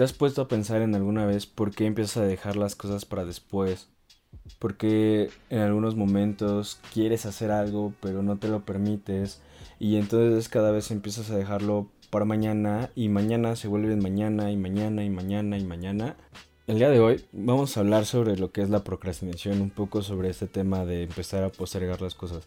¿Te has puesto a pensar en alguna vez por qué empiezas a dejar las cosas para después? Porque en algunos momentos quieres hacer algo pero no te lo permites y entonces cada vez empiezas a dejarlo para mañana y mañana se vuelve mañana y mañana y mañana y mañana. El día de hoy vamos a hablar sobre lo que es la procrastinación, un poco sobre este tema de empezar a postergar las cosas.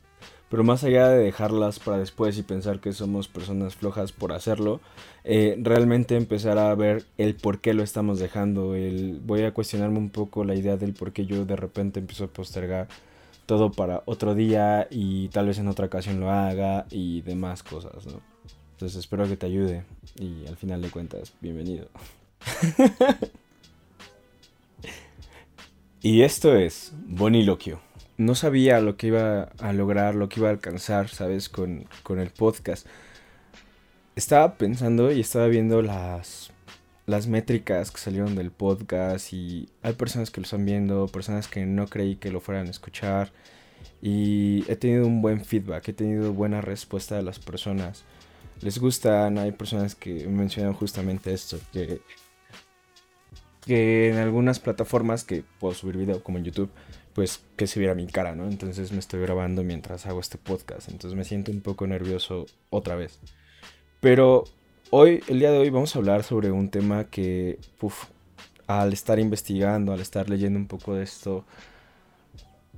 Pero más allá de dejarlas para después y pensar que somos personas flojas por hacerlo, eh, realmente empezar a ver el por qué lo estamos dejando. El, voy a cuestionarme un poco la idea del por qué yo de repente empiezo a postergar todo para otro día y tal vez en otra ocasión lo haga y demás cosas, ¿no? Entonces espero que te ayude y al final de cuentas, bienvenido. y esto es Boniloquio no sabía lo que iba a lograr, lo que iba a alcanzar, ¿sabes? Con, el podcast. Estaba pensando y estaba viendo las, las métricas que salieron del podcast y hay personas que lo están viendo, personas que no creí que lo fueran a escuchar y he tenido un buen feedback, he tenido buena respuesta de las personas. Les gustan, hay personas que mencionan justamente esto, que, que en algunas plataformas que puedo subir video como en YouTube, pues que se viera mi cara, ¿no? Entonces me estoy grabando mientras hago este podcast, entonces me siento un poco nervioso otra vez. Pero hoy, el día de hoy, vamos a hablar sobre un tema que, uf, al estar investigando, al estar leyendo un poco de esto,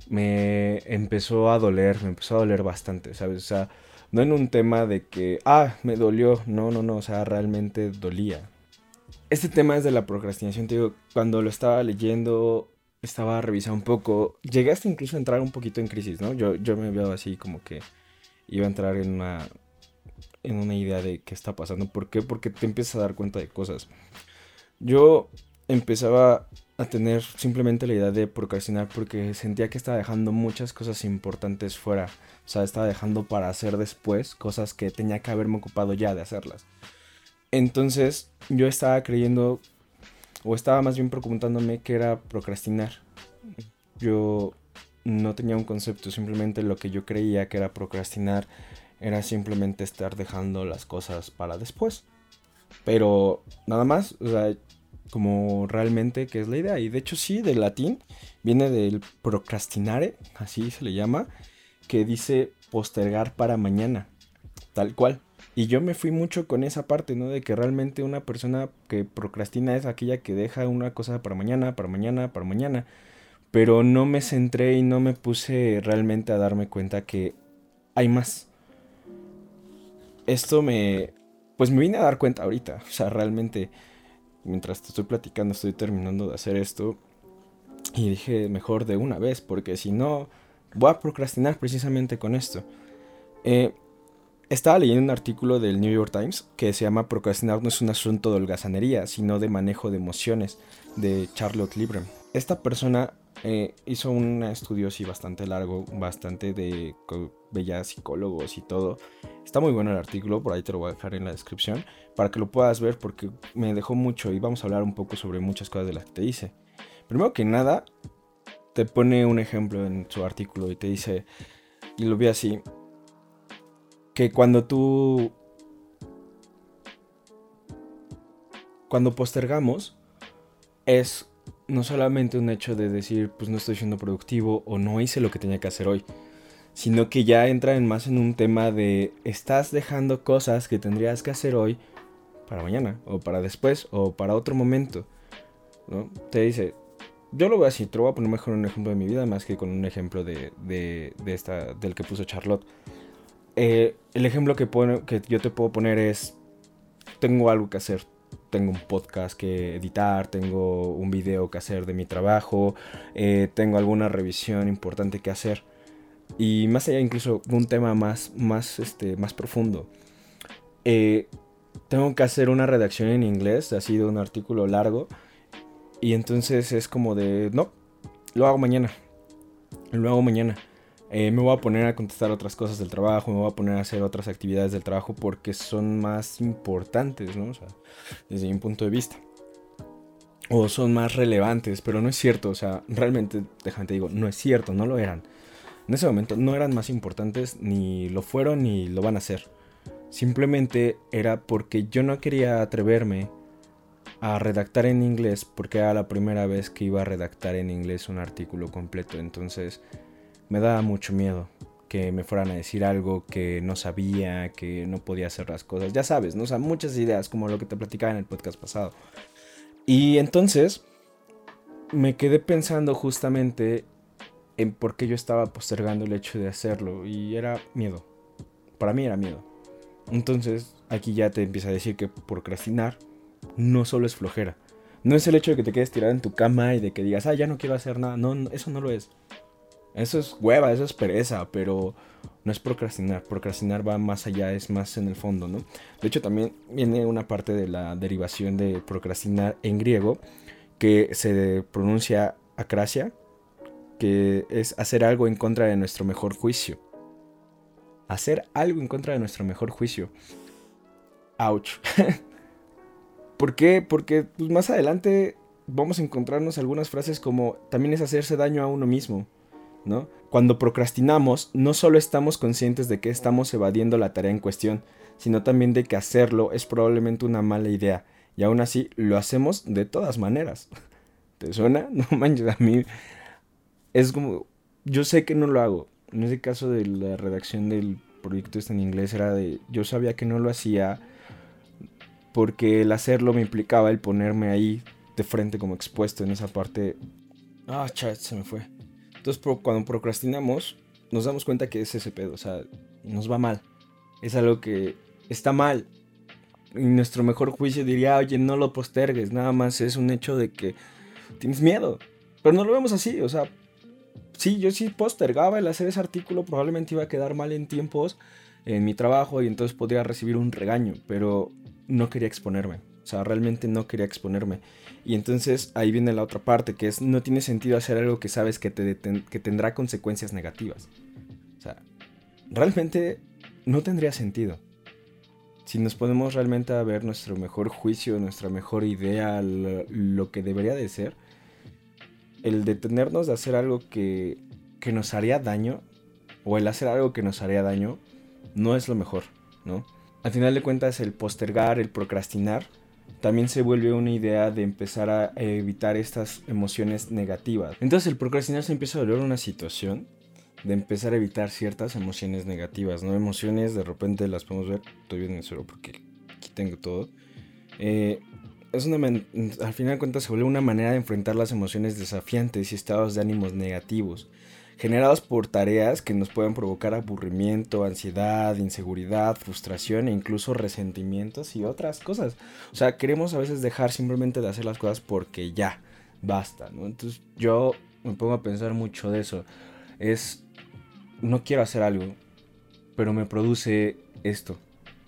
me empezó a doler, me empezó a doler bastante, ¿sabes? O sea, no en un tema de que, ah, me dolió, no, no, no, o sea, realmente dolía. Este tema es de la procrastinación, te digo, cuando lo estaba leyendo estaba revisando un poco, llegué hasta incluso a entrar un poquito en crisis, ¿no? Yo, yo me veo así como que iba a entrar en una, en una idea de qué está pasando. ¿Por qué? Porque te empiezas a dar cuenta de cosas. Yo empezaba a tener simplemente la idea de procrastinar porque sentía que estaba dejando muchas cosas importantes fuera. O sea, estaba dejando para hacer después cosas que tenía que haberme ocupado ya de hacerlas. Entonces yo estaba creyendo o estaba más bien preguntándome qué era procrastinar. Yo no tenía un concepto, simplemente lo que yo creía que era procrastinar era simplemente estar dejando las cosas para después. Pero nada más, o sea, como realmente que es la idea. Y de hecho sí, del latín, viene del procrastinare, así se le llama, que dice postergar para mañana, tal cual. Y yo me fui mucho con esa parte, ¿no? De que realmente una persona que procrastina es aquella que deja una cosa para mañana, para mañana, para mañana. Pero no me centré y no me puse realmente a darme cuenta que hay más. Esto me... Pues me vine a dar cuenta ahorita. O sea, realmente, mientras te estoy platicando, estoy terminando de hacer esto. Y dije, mejor de una vez, porque si no, voy a procrastinar precisamente con esto. Eh, estaba leyendo un artículo del New York Times que se llama Procrastinar no es un asunto de holgazanería, sino de manejo de emociones, de Charlotte Librem. Esta persona eh, hizo un estudio así bastante largo, bastante de bellas psicólogos y todo. Está muy bueno el artículo, por ahí te lo voy a dejar en la descripción, para que lo puedas ver porque me dejó mucho y vamos a hablar un poco sobre muchas cosas de las que te dice. Primero que nada, te pone un ejemplo en su artículo y te dice, y lo vi así, que cuando tú... Cuando postergamos es no solamente un hecho de decir, pues no estoy siendo productivo o no hice lo que tenía que hacer hoy, sino que ya entra en más en un tema de estás dejando cosas que tendrías que hacer hoy para mañana o para después o para otro momento. ¿no? Te dice, yo lo veo así, te lo voy a poner mejor un ejemplo de mi vida más que con un ejemplo de, de, de esta, del que puso Charlotte. Eh, el ejemplo que, que yo te puedo poner es, tengo algo que hacer, tengo un podcast que editar, tengo un video que hacer de mi trabajo, eh, tengo alguna revisión importante que hacer. Y más allá incluso un tema más, más, este, más profundo. Eh, tengo que hacer una redacción en inglés, ha sido un artículo largo. Y entonces es como de, no, lo hago mañana. Lo hago mañana. Eh, me voy a poner a contestar otras cosas del trabajo, me voy a poner a hacer otras actividades del trabajo porque son más importantes, ¿no? O sea, desde mi punto de vista. O son más relevantes, pero no es cierto, o sea, realmente, déjame te digo, no es cierto, no lo eran. En ese momento no eran más importantes, ni lo fueron, ni lo van a ser. Simplemente era porque yo no quería atreverme a redactar en inglés porque era la primera vez que iba a redactar en inglés un artículo completo. Entonces me daba mucho miedo que me fueran a decir algo que no sabía, que no podía hacer las cosas. Ya sabes, ¿no? O muchas ideas como lo que te platicaba en el podcast pasado. Y entonces me quedé pensando justamente en por qué yo estaba postergando el hecho de hacerlo. Y era miedo. Para mí era miedo. Entonces aquí ya te empieza a decir que procrastinar no solo es flojera. No es el hecho de que te quedes tirado en tu cama y de que digas, ah, ya no quiero hacer nada. No, eso no lo es. Eso es hueva, eso es pereza, pero no es procrastinar. Procrastinar va más allá, es más en el fondo, ¿no? De hecho, también viene una parte de la derivación de procrastinar en griego que se pronuncia acracia, que es hacer algo en contra de nuestro mejor juicio. Hacer algo en contra de nuestro mejor juicio. Ouch. ¿Por qué? Porque pues, más adelante vamos a encontrarnos algunas frases como también es hacerse daño a uno mismo, Cuando procrastinamos, no solo estamos conscientes de que estamos evadiendo la tarea en cuestión, sino también de que hacerlo es probablemente una mala idea, y aún así lo hacemos de todas maneras. ¿Te suena? No manches, a mí es como, yo sé que no lo hago. En ese caso de la redacción del proyecto este en inglés era de, yo sabía que no lo hacía porque el hacerlo me implicaba el ponerme ahí de frente como expuesto en esa parte. Ah, chat, se me fue. Entonces cuando procrastinamos nos damos cuenta que es ese pedo, o sea, nos va mal. Es algo que está mal. Y nuestro mejor juicio diría, oye, no lo postergues, nada más es un hecho de que tienes miedo. Pero no lo vemos así, o sea, sí, yo sí postergaba el hacer ese artículo, probablemente iba a quedar mal en tiempos en mi trabajo y entonces podría recibir un regaño, pero no quería exponerme. O sea, realmente no quería exponerme. Y entonces ahí viene la otra parte, que es no tiene sentido hacer algo que sabes que, te que tendrá consecuencias negativas. O sea, realmente no tendría sentido. Si nos ponemos realmente a ver nuestro mejor juicio, nuestra mejor idea, lo, que debería de ser, el detenernos de hacer algo que, que nos haría daño, o el hacer algo que nos haría daño, no es lo mejor, ¿no? Al final de cuentas, el postergar, el procrastinar, también se vuelve una idea de empezar a evitar estas emociones negativas. Entonces el procrastinar se empieza a volver una situación de empezar a evitar ciertas emociones negativas, ¿no? Emociones de repente las podemos ver, estoy bien en cero porque aquí tengo todo. Eh, es una al final de cuentas se vuelve una manera de enfrentar las emociones desafiantes y estados de ánimos negativos generados por tareas que nos pueden provocar aburrimiento, ansiedad, inseguridad, frustración e incluso resentimientos y otras cosas. O sea, queremos a veces dejar simplemente de hacer las cosas porque ya, basta. Entonces yo me pongo a pensar mucho de eso. Es, no quiero hacer algo, pero me produce esto.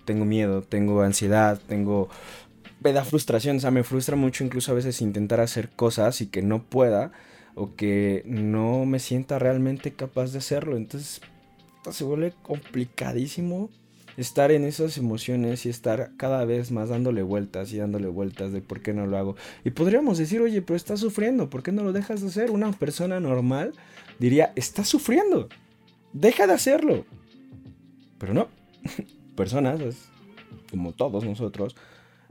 Tengo miedo, tengo ansiedad, tengo... Me da frustración, o sea, me frustra mucho incluso a veces intentar hacer cosas y que no pueda o que no me sienta realmente capaz de hacerlo. Entonces pues, se vuelve complicadísimo estar en esas emociones y estar cada vez más dándole vueltas y dándole vueltas de por qué no lo hago. Y podríamos decir, oye, pero estás sufriendo, ¿por qué no lo dejas de hacer? Una persona normal diría, estás sufriendo, deja de hacerlo. Pero no, personas, como todos nosotros,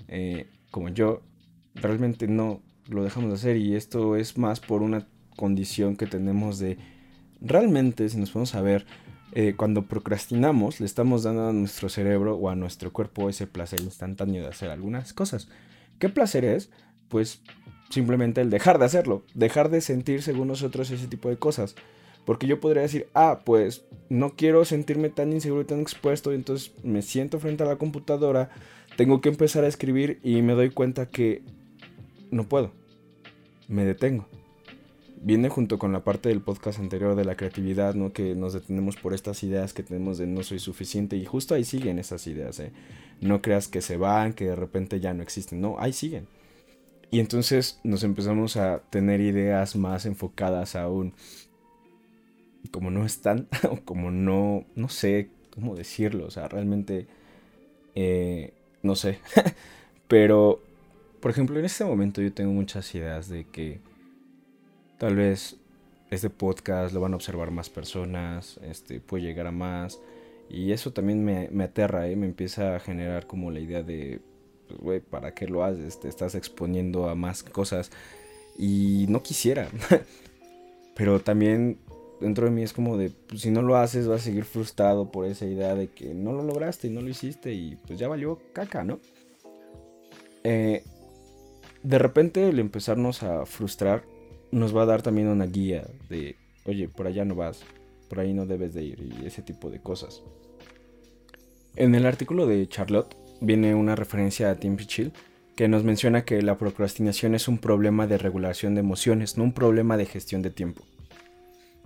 eh, como yo, realmente no lo dejamos de hacer y esto es más por una condición que tenemos de realmente, si nos podemos a ver, eh, cuando procrastinamos, le estamos dando a nuestro cerebro o a nuestro cuerpo ese placer instantáneo de hacer algunas cosas. ¿Qué placer es? Pues simplemente el dejar de hacerlo, dejar de sentir según nosotros ese tipo de cosas. Porque yo podría decir, ah, pues no quiero sentirme tan inseguro y tan expuesto, entonces me siento frente a la computadora, tengo que empezar a escribir y me doy cuenta que no puedo. Me detengo viene junto con la parte del podcast anterior de la creatividad, ¿no? Que nos detenemos por estas ideas que tenemos de no soy suficiente y justo ahí siguen esas ideas, ¿eh? No creas que se van, que de repente ya no existen, no, ahí siguen. Y entonces nos empezamos a tener ideas más enfocadas aún. Como no están, o como no, no sé cómo decirlo, o sea, realmente, eh, no sé. Pero, por ejemplo, en este momento yo tengo muchas ideas de que Tal vez este podcast lo van a observar más personas, este, puede llegar a más. Y eso también me, me aterra, ¿eh? me empieza a generar como la idea de, pues, güey, ¿para qué lo haces? Te estás exponiendo a más cosas. Y no quisiera. Pero también dentro de mí es como de, pues, si no lo haces vas a seguir frustrado por esa idea de que no lo lograste y no lo hiciste y pues ya valió caca, ¿no? Eh, de repente el empezarnos a frustrar nos va a dar también una guía de, oye, por allá no vas, por ahí no debes de ir y ese tipo de cosas. En el artículo de Charlotte viene una referencia a Tim Pichil que nos menciona que la procrastinación es un problema de regulación de emociones, no un problema de gestión de tiempo.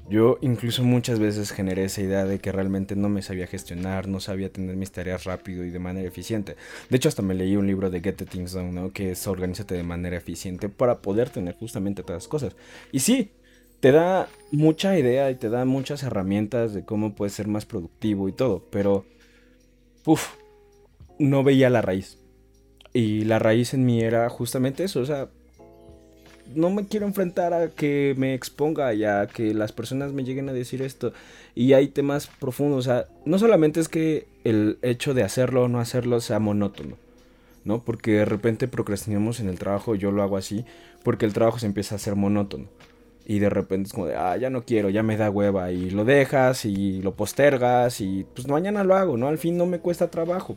Yo incluso muchas veces generé esa idea de que realmente no me sabía gestionar, no sabía tener mis tareas rápido y de manera eficiente. De hecho, hasta me leí un libro de Get the Things Done, ¿no? Que es Organízate de manera eficiente para poder tener justamente todas las cosas. Y sí, te da mucha idea y te da muchas herramientas de cómo puedes ser más productivo y todo, pero... Uf, no veía la raíz. Y la raíz en mí era justamente eso, o sea, no me quiero enfrentar a que me exponga y a que las personas me lleguen a decir esto. Y hay temas profundos, o sea, no solamente es que el hecho de hacerlo o no hacerlo sea monótono, ¿no? Porque de repente procrastinamos en el trabajo, yo lo hago así, porque el trabajo se empieza a hacer monótono. Y de repente es como de, ah, ya no quiero, ya me da hueva. Y lo dejas y lo postergas y pues mañana lo hago, ¿no? Al fin no me cuesta trabajo.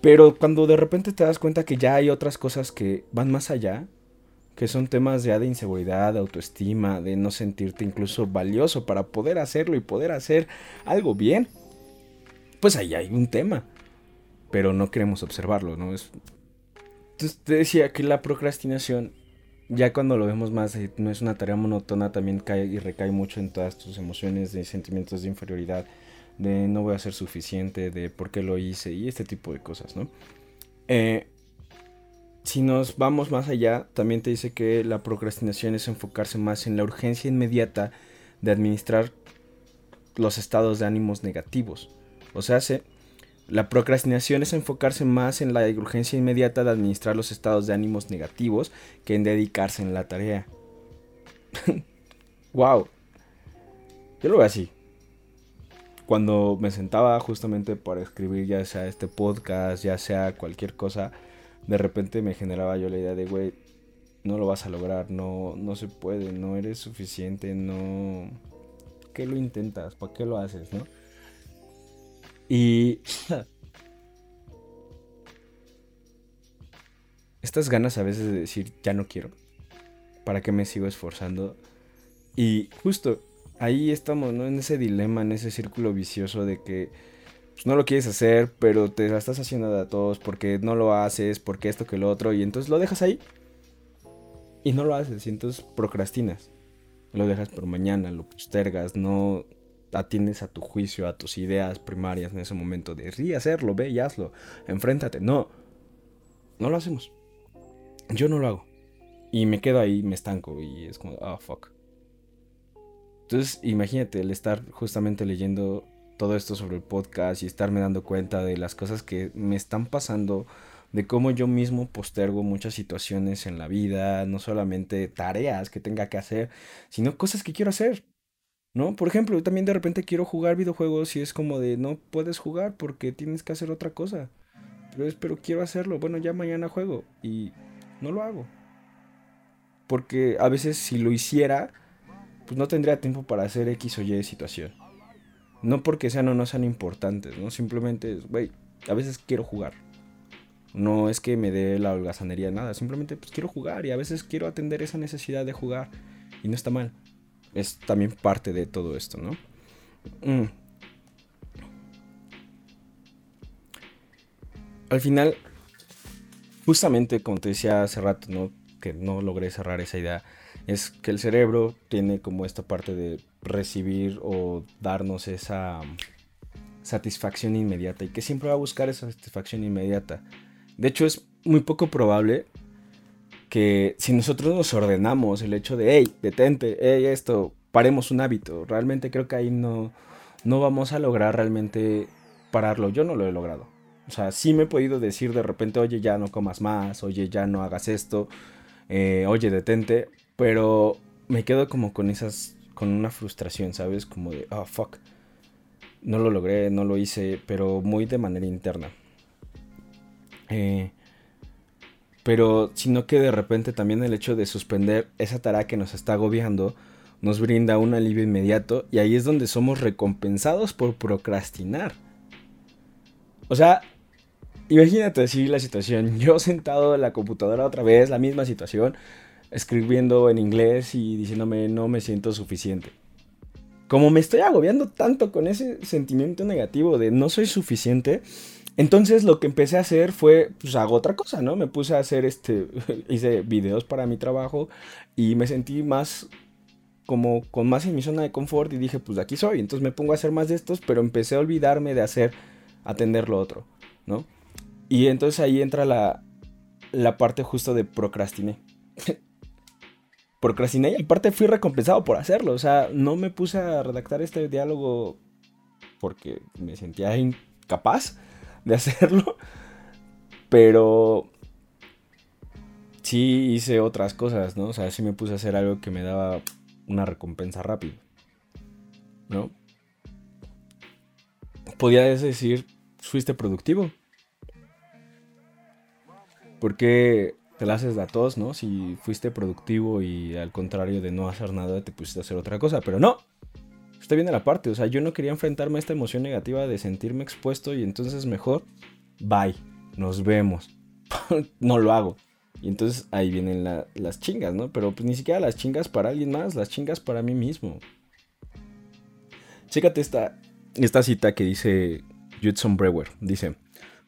Pero cuando de repente te das cuenta que ya hay otras cosas que van más allá, que son temas ya de inseguridad, de autoestima, de no sentirte incluso valioso para poder hacerlo y poder hacer algo bien, pues ahí hay un tema. Pero no queremos observarlo, ¿no? Es... Entonces te decía que la procrastinación, ya cuando lo vemos más, eh, no es una tarea monótona, también cae y recae mucho en todas tus emociones de sentimientos de inferioridad, de no voy a ser suficiente, de por qué lo hice y este tipo de cosas, ¿no? Eh, si nos vamos más allá, también te dice que la procrastinación es enfocarse más en la urgencia inmediata de administrar los estados de ánimos negativos. O sea, la procrastinación es enfocarse más en la urgencia inmediata de administrar los estados de ánimos negativos que en dedicarse en la tarea. wow. Yo lo veo así. Cuando me sentaba justamente para escribir ya sea este podcast, ya sea cualquier cosa, de repente me generaba yo la idea de, güey, no lo vas a lograr, no, no se puede, no eres suficiente, no... ¿Qué lo intentas? ¿Para qué lo haces, no? Y... Estas ganas a veces de decir, ya no quiero. ¿Para qué me sigo esforzando? Y justo ahí estamos, ¿no? En ese dilema, en ese círculo vicioso de que pues, no lo quieres hacer, pero te la estás haciendo a todos porque no lo haces, porque esto que lo otro, y entonces lo dejas ahí y no lo haces, y entonces procrastinas. Lo dejas por mañana, lo postergas, no atiendes a tu juicio, a tus ideas primarias en ese momento de sí, hacerlo, ve y hazlo, enfréntate. No, no lo hacemos. Yo no lo hago. Y me quedo ahí, me estanco y es como, oh, fuck. Entonces, imagínate el estar justamente leyendo todo esto sobre el podcast y estarme dando cuenta de las cosas que me están pasando, de cómo yo mismo postergo muchas situaciones en la vida, no solamente tareas que tenga que hacer, sino cosas que quiero hacer. ¿No? Por ejemplo, yo también de repente quiero jugar videojuegos y es como de no puedes jugar porque tienes que hacer otra cosa. Pero es, pero quiero hacerlo. Bueno, ya mañana juego y no lo hago. Porque a veces si lo hiciera, pues no tendría tiempo para hacer X o Y situación. No porque sean o no sean importantes, ¿no? Simplemente, güey, a veces quiero jugar. No es que me dé la holgazanería, nada. Simplemente pues quiero jugar y a veces quiero atender esa necesidad de jugar. Y no está mal. Es también parte de todo esto, ¿no? Mm. Al final, justamente como te decía hace rato, ¿no? Que no logré cerrar esa idea. Es que el cerebro tiene como esta parte de recibir o darnos esa satisfacción inmediata y que siempre va a buscar esa satisfacción inmediata. De hecho, es muy poco probable que si nosotros nos ordenamos el hecho de, hey, detente, hey, esto, paremos un hábito, realmente creo que ahí no, no vamos a lograr realmente pararlo. Yo no lo he logrado. O sea, sí me he podido decir de repente, oye, ya no comas más, oye, ya no hagas esto, eh, oye, detente, pero me quedo como con esas con una frustración, ¿sabes? Como de, oh, fuck. No lo logré, no lo hice, pero muy de manera interna. Eh, pero sino que de repente también el hecho de suspender esa tarea que nos está agobiando nos brinda un alivio inmediato y ahí es donde somos recompensados por procrastinar. O sea, imagínate así la situación, yo sentado en la computadora otra vez, la misma situación, escribiendo en inglés y diciéndome no me siento suficiente. Como me estoy agobiando tanto con ese sentimiento negativo de no soy suficiente, entonces lo que empecé a hacer fue, pues hago otra cosa, ¿no? Me puse a hacer este, hice videos para mi trabajo y me sentí más como con más en mi zona de confort y dije, pues aquí soy, entonces me pongo a hacer más de estos, pero empecé a olvidarme de hacer, atender lo otro, ¿no? Y entonces ahí entra la, la parte justo de procrastiné. procrastiné y aparte fui recompensado por hacerlo, o sea, no me puse a redactar este diálogo porque me sentía incapaz de hacerlo, pero sí hice otras cosas, ¿no? O sea, sí me puse a hacer algo que me daba una recompensa rápida. ¿No? Podías decir, fuiste productivo. Porque te la haces de a todos, ¿no? Si fuiste productivo y al contrario de no hacer nada, te pusiste a hacer otra cosa. Pero no. Está bien de la parte. O sea, yo no quería enfrentarme a esta emoción negativa de sentirme expuesto y entonces mejor, bye. Nos vemos. no lo hago. Y entonces ahí vienen las chingas, ¿no? Pero pues ni siquiera las chingas para alguien más, las chingas para mí mismo. Chécate esta, esta cita que dice Judson Brewer. Dice,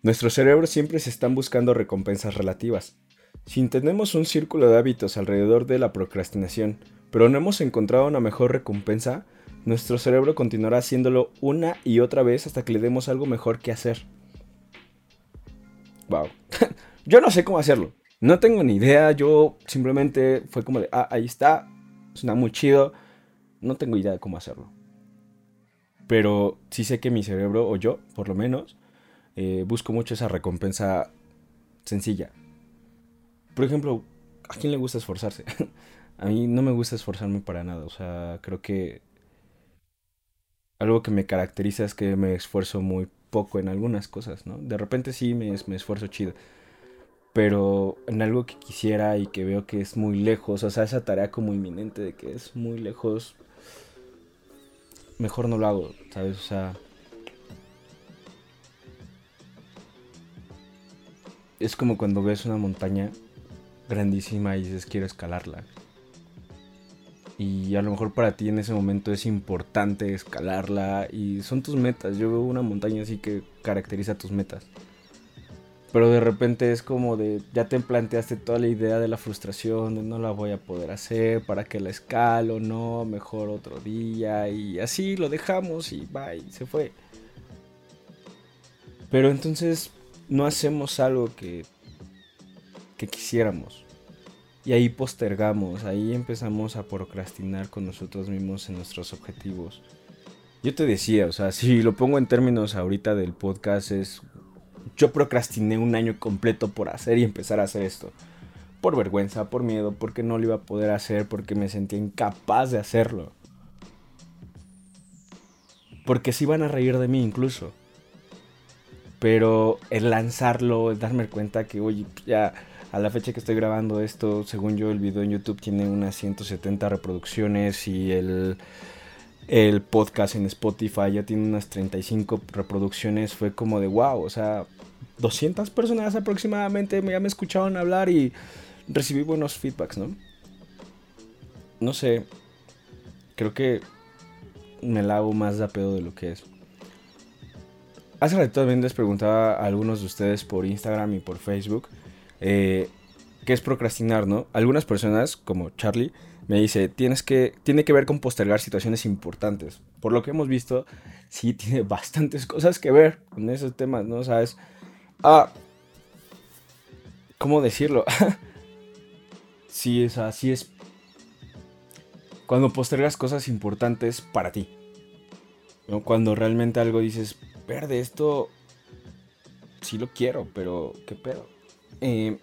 nuestros cerebros siempre se están buscando recompensas relativas. Si tenemos un círculo de hábitos alrededor de la procrastinación, pero no hemos encontrado una mejor recompensa, nuestro cerebro continuará haciéndolo una y otra vez hasta que le demos algo mejor que hacer. Wow. Yo no sé cómo hacerlo. No tengo ni idea, yo simplemente fue como de, ah, ahí está, suena muy chido, no tengo idea de cómo hacerlo. Pero sí sé que mi cerebro, o yo, por lo menos, eh, busco mucho esa recompensa sencilla. Por ejemplo, ¿a quién le gusta esforzarse? a mí no me gusta esforzarme para nada, o sea, creo que algo que me caracteriza es que me esfuerzo muy poco en algunas cosas, ¿no? De repente sí me, esfuerzo chido pero en algo que quisiera y que veo que es muy lejos, o sea, esa tarea como inminente de que es muy lejos, mejor no lo hago, ¿sabes? O sea, es como cuando ves una montaña grandísima y dices quiero escalarla. Y a lo mejor para ti en ese momento es importante escalarla y son tus metas. Yo veo una montaña así que caracteriza tus metas. Pero de repente es como de, ya te planteaste toda la idea de la frustración, de no la voy a poder hacer, para que la escalo, no, mejor otro día, y así lo dejamos y bye, se fue. Pero entonces no hacemos algo que, que quisiéramos. Y ahí postergamos, ahí empezamos a procrastinar con nosotros mismos en nuestros objetivos. Yo te decía, o sea, si lo pongo en términos ahorita del podcast es, yo procrastiné un año completo por hacer y empezar a hacer esto. Por vergüenza, por miedo, porque no lo iba a poder hacer, porque me sentía incapaz de hacerlo. Porque se iban a reír de mí incluso. Pero el lanzarlo, el darme cuenta que, oye, ya a la fecha que estoy grabando esto, según yo, el video en YouTube tiene unas 170 reproducciones y el el podcast en Spotify ya tiene unas 35 reproducciones. Fue como de wow, o sea, 200 personas aproximadamente ya me escucharon hablar y recibí buenos feedbacks, ¿no? No sé, creo que me la hago más de pedo de lo que es. Hace rato también les preguntaba a algunos de ustedes por Instagram y por Facebook eh, qué es procrastinar, ¿no? Algunas personas, como Charlie, me dice, tienes que, tiene que ver con postergar situaciones importantes. Por lo que hemos visto, sí tiene bastantes cosas que ver con esos temas, ¿no? ¿Sabes? Ah, ¿cómo decirlo? sí, es así es. Cuando postergas cosas importantes para ti. Cuando realmente algo dices, verde, esto sí lo quiero, pero ¿qué pedo? Eh,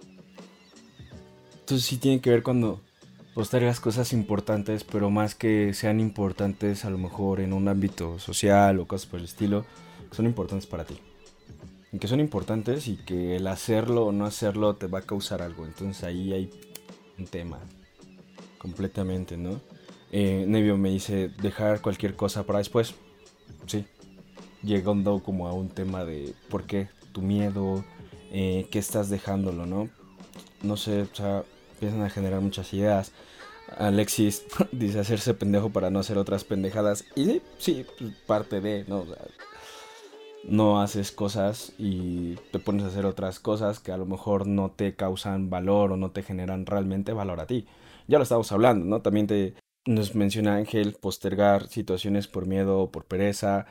entonces sí tiene que ver cuando postergas cosas importantes, pero más que sean importantes a lo mejor en un ámbito social o cosas por el estilo, son importantes para ti. en que son importantes y que el hacerlo o no hacerlo te va a causar algo. Entonces ahí hay un tema completamente, ¿no? Eh, Nevio me dice dejar cualquier cosa para después. Sí. Llegando como a un tema de por qué tu miedo, eh, qué estás dejándolo, ¿no? No sé, o sea, empiezan a generar muchas ideas. Alexis dice hacerse pendejo para no hacer otras pendejadas. Y sí, sí, pues, parte de, ¿no? no haces cosas y te pones a hacer otras cosas que a lo mejor no te causan valor o no te generan realmente valor a ti. Ya lo estamos hablando, ¿no? También te nos menciona Ángel postergar situaciones por miedo o por pereza.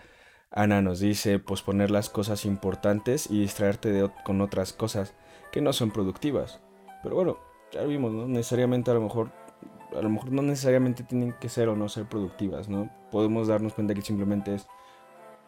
Ana nos dice posponer las cosas importantes y distraerte con otras cosas que no son productivas. Pero bueno, ya vimos, ¿no? Necesariamente a lo mejor a lo mejor no necesariamente tienen que ser o no ser productivas, ¿no? Podemos darnos cuenta que simplemente es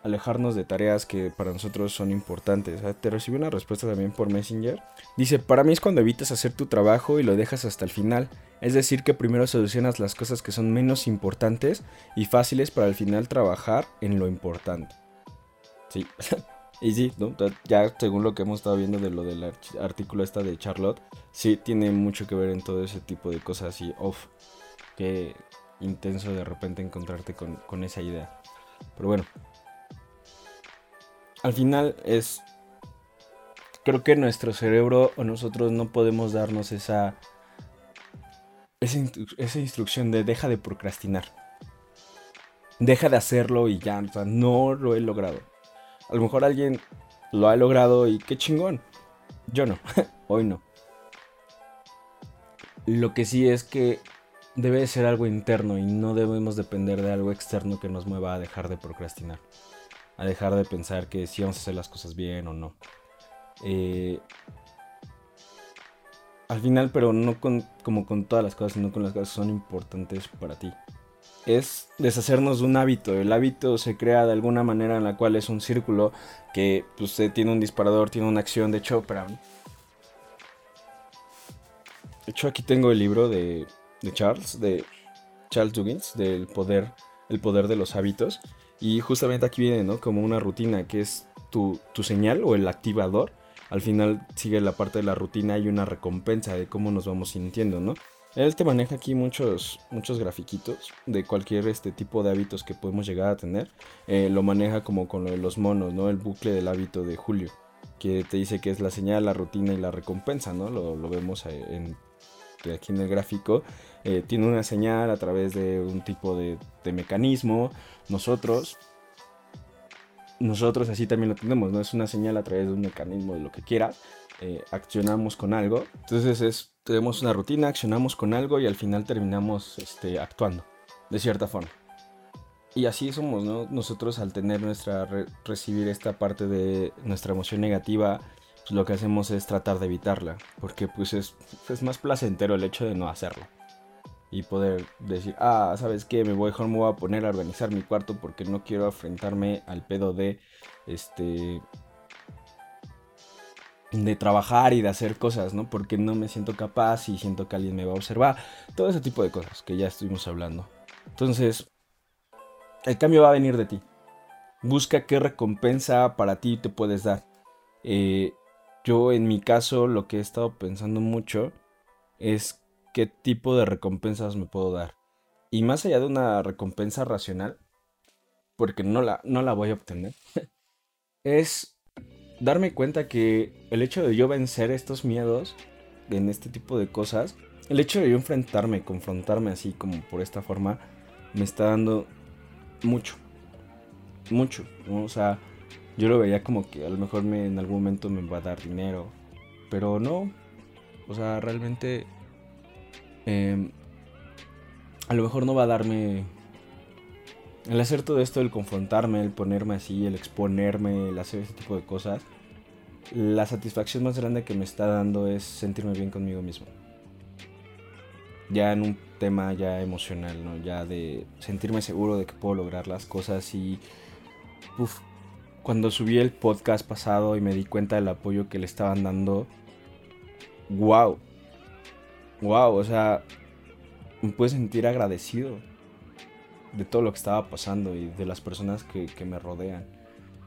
alejarnos de tareas que para nosotros son importantes. Te recibí una respuesta también por Messenger. Dice, para mí es cuando evitas hacer tu trabajo y lo dejas hasta el final. Es decir, que primero solucionas las cosas que son menos importantes y fáciles para al final trabajar en lo importante. Sí. y sí, ya según lo que hemos estado viendo de lo del artículo esta de Charlotte, sí tiene mucho que ver en todo ese tipo de cosas y, off, qué intenso de repente encontrarte con, con esa idea. Pero bueno, al final es... Creo que nuestro cerebro o nosotros no podemos darnos esa, esa, instrucción de deja de procrastinar. Deja de hacerlo y ya, o sea, no lo he logrado. A lo mejor alguien lo ha logrado y qué chingón. Yo no, hoy no. Lo que sí es que debe ser algo interno y no debemos depender de algo externo que nos mueva a dejar de procrastinar a dejar de pensar que si vamos a hacer las cosas bien o no. Eh, al final, pero no con, como con todas las cosas, sino con las cosas que son importantes para ti. Es deshacernos de un hábito. El hábito se crea de alguna manera en la cual es un círculo que pues, tiene un disparador, tiene una acción. De hecho, para... De hecho, aquí tengo el libro de, de Charles, de Charles Duggins, del poder, el poder de los hábitos. Y justamente aquí viene, ¿no? Como una rutina que es tu, señal o el activador. Al final sigue la parte de la rutina y una recompensa de cómo nos vamos sintiendo, ¿no? Él te maneja aquí muchos, muchos grafiquitos de cualquier este tipo de hábitos que podemos llegar a tener. Eh, lo maneja como con lo de los monos, ¿no? El bucle del hábito de Julio, que te dice que es la señal, la rutina y la recompensa, ¿no? Lo, vemos eh, en, aquí en el gráfico. Eh, tiene una señal a través de un tipo de, de mecanismo, nosotros, nosotros así también lo tenemos, ¿no? Es una señal a través de un mecanismo de lo que quieras, eh, accionamos con algo, entonces es, tenemos una rutina, accionamos con algo y al final terminamos este, actuando, de cierta forma. Y así somos, ¿no? Nosotros al tener nuestra, recibir esta parte de nuestra emoción negativa, pues lo que hacemos es tratar de evitarla, porque pues es, más placentero el hecho de no hacerlo y poder decir, ah, ¿sabes qué? Me voy, me voy a poner a organizar mi cuarto porque no quiero enfrentarme al pedo de, este, de trabajar y de hacer cosas, ¿no? Porque no me siento capaz y siento que alguien me va a observar. Todo ese tipo de cosas que ya estuvimos hablando. Entonces, el cambio va a venir de ti. Busca qué recompensa para ti te puedes dar. Eh, yo en mi caso lo que he estado pensando mucho es qué tipo de recompensas me puedo dar. Y más allá de una recompensa racional, porque no la, no la voy a obtener, es darme cuenta que el hecho de yo vencer estos miedos en este tipo de cosas, el hecho de yo enfrentarme, confrontarme así como por esta forma, me está dando mucho. Mucho. O sea, yo lo veía como que a lo mejor me, en algún momento me va a dar dinero. Pero no. O sea, realmente Em, a lo mejor no va a darme... El hacer todo esto, el confrontarme, el ponerme así, el exponerme, el hacer ese tipo de cosas, la satisfacción más grande que me está dando es sentirme bien conmigo mismo. Ya en un tema ya emocional, ¿no? Ya de sentirme seguro de que puedo lograr las cosas y... Uf, cuando subí el podcast pasado y me di cuenta del apoyo que le estaban dando, wow, wow, o sea, me pude sentir agradecido de todo lo que estaba pasando y de las personas que, me rodean.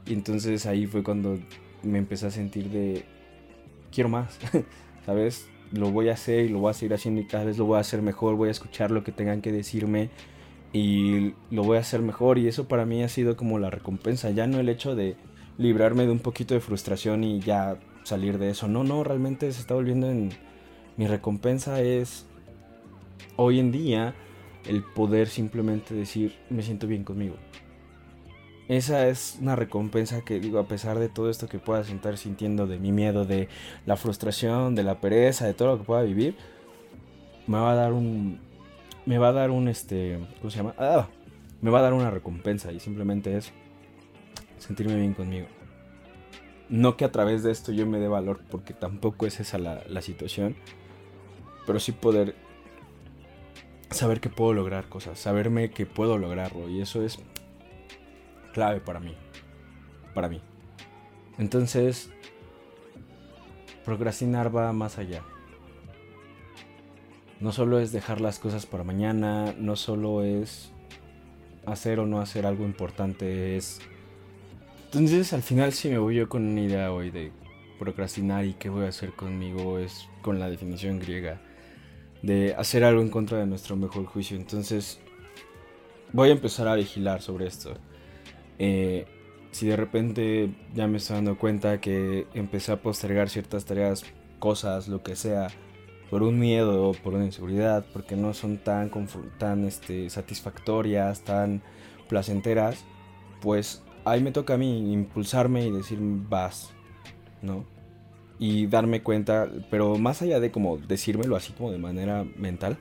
Y entonces ahí fue cuando me empecé a sentir de, quiero más, ¿sabes? Lo voy a hacer y lo voy a seguir haciendo y cada vez lo voy a hacer mejor, voy a escuchar lo que tengan que decirme y lo voy a hacer mejor. Y eso para mí ha sido como la recompensa, ya no el hecho de librarme de un poquito de frustración y ya salir de eso, no, no, realmente se está volviendo en mi recompensa. Es hoy en día el poder simplemente decir me siento bien conmigo. Esa es una recompensa que digo, a pesar de todo esto que pueda estar sintiendo, de mi miedo, de la frustración, de la pereza, de todo lo que pueda vivir, me va a dar un, me va a dar un, este, ¿cómo se llama? Ah, me va a dar una recompensa y simplemente es sentirme bien conmigo. No que a través de esto yo me dé valor, porque tampoco es esa la, la situación, pero sí poder saber que puedo lograr cosas, saberme que puedo lograrlo y eso es clave para mí, para mí. Entonces, procrastinar va más allá. No solo es dejar las cosas para mañana, no solo es hacer o no hacer algo importante, es... Entonces al final si me voy yo con una idea hoy de procrastinar y qué voy a hacer conmigo es con la definición griega de hacer algo en contra de nuestro mejor juicio. Entonces voy a empezar a vigilar sobre esto. Eh, si de repente ya me estoy dando cuenta que empecé a postergar ciertas tareas, cosas, lo que sea, por un miedo por una inseguridad, porque no son tan, tan este, satisfactorias, tan placenteras, pues ahí me toca a mí impulsarme y decir vas, ¿no? Y darme cuenta, pero más allá de como decírmelo así como de manera mental,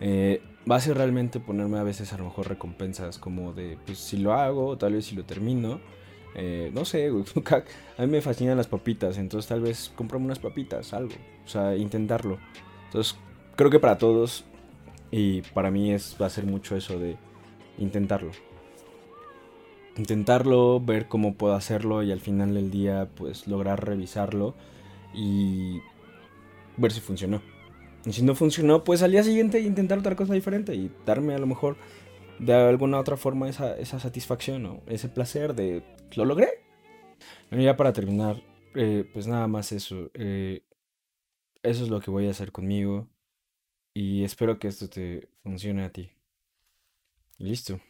eh, va a ser realmente ponerme a veces a lo mejor recompensas como de, pues si lo hago, tal vez si lo termino. Eh, no sé, a mí me fascinan las papitas, entonces tal vez comprarme unas papitas, algo. O sea, intentarlo. Entonces, creo que para todos y para mí es, va a ser mucho eso de intentarlo. Intentarlo, ver cómo puedo hacerlo y al final del día pues lograr revisarlo y ver si funcionó. Y si no funcionó, pues al día siguiente intentar otra cosa diferente y darme a lo mejor de alguna otra forma esa, satisfacción o ese placer de lo logré. Bueno, ya para terminar, eh, pues nada más eso. Eh, eso es lo que voy a hacer conmigo y espero que esto te funcione a ti. Listo.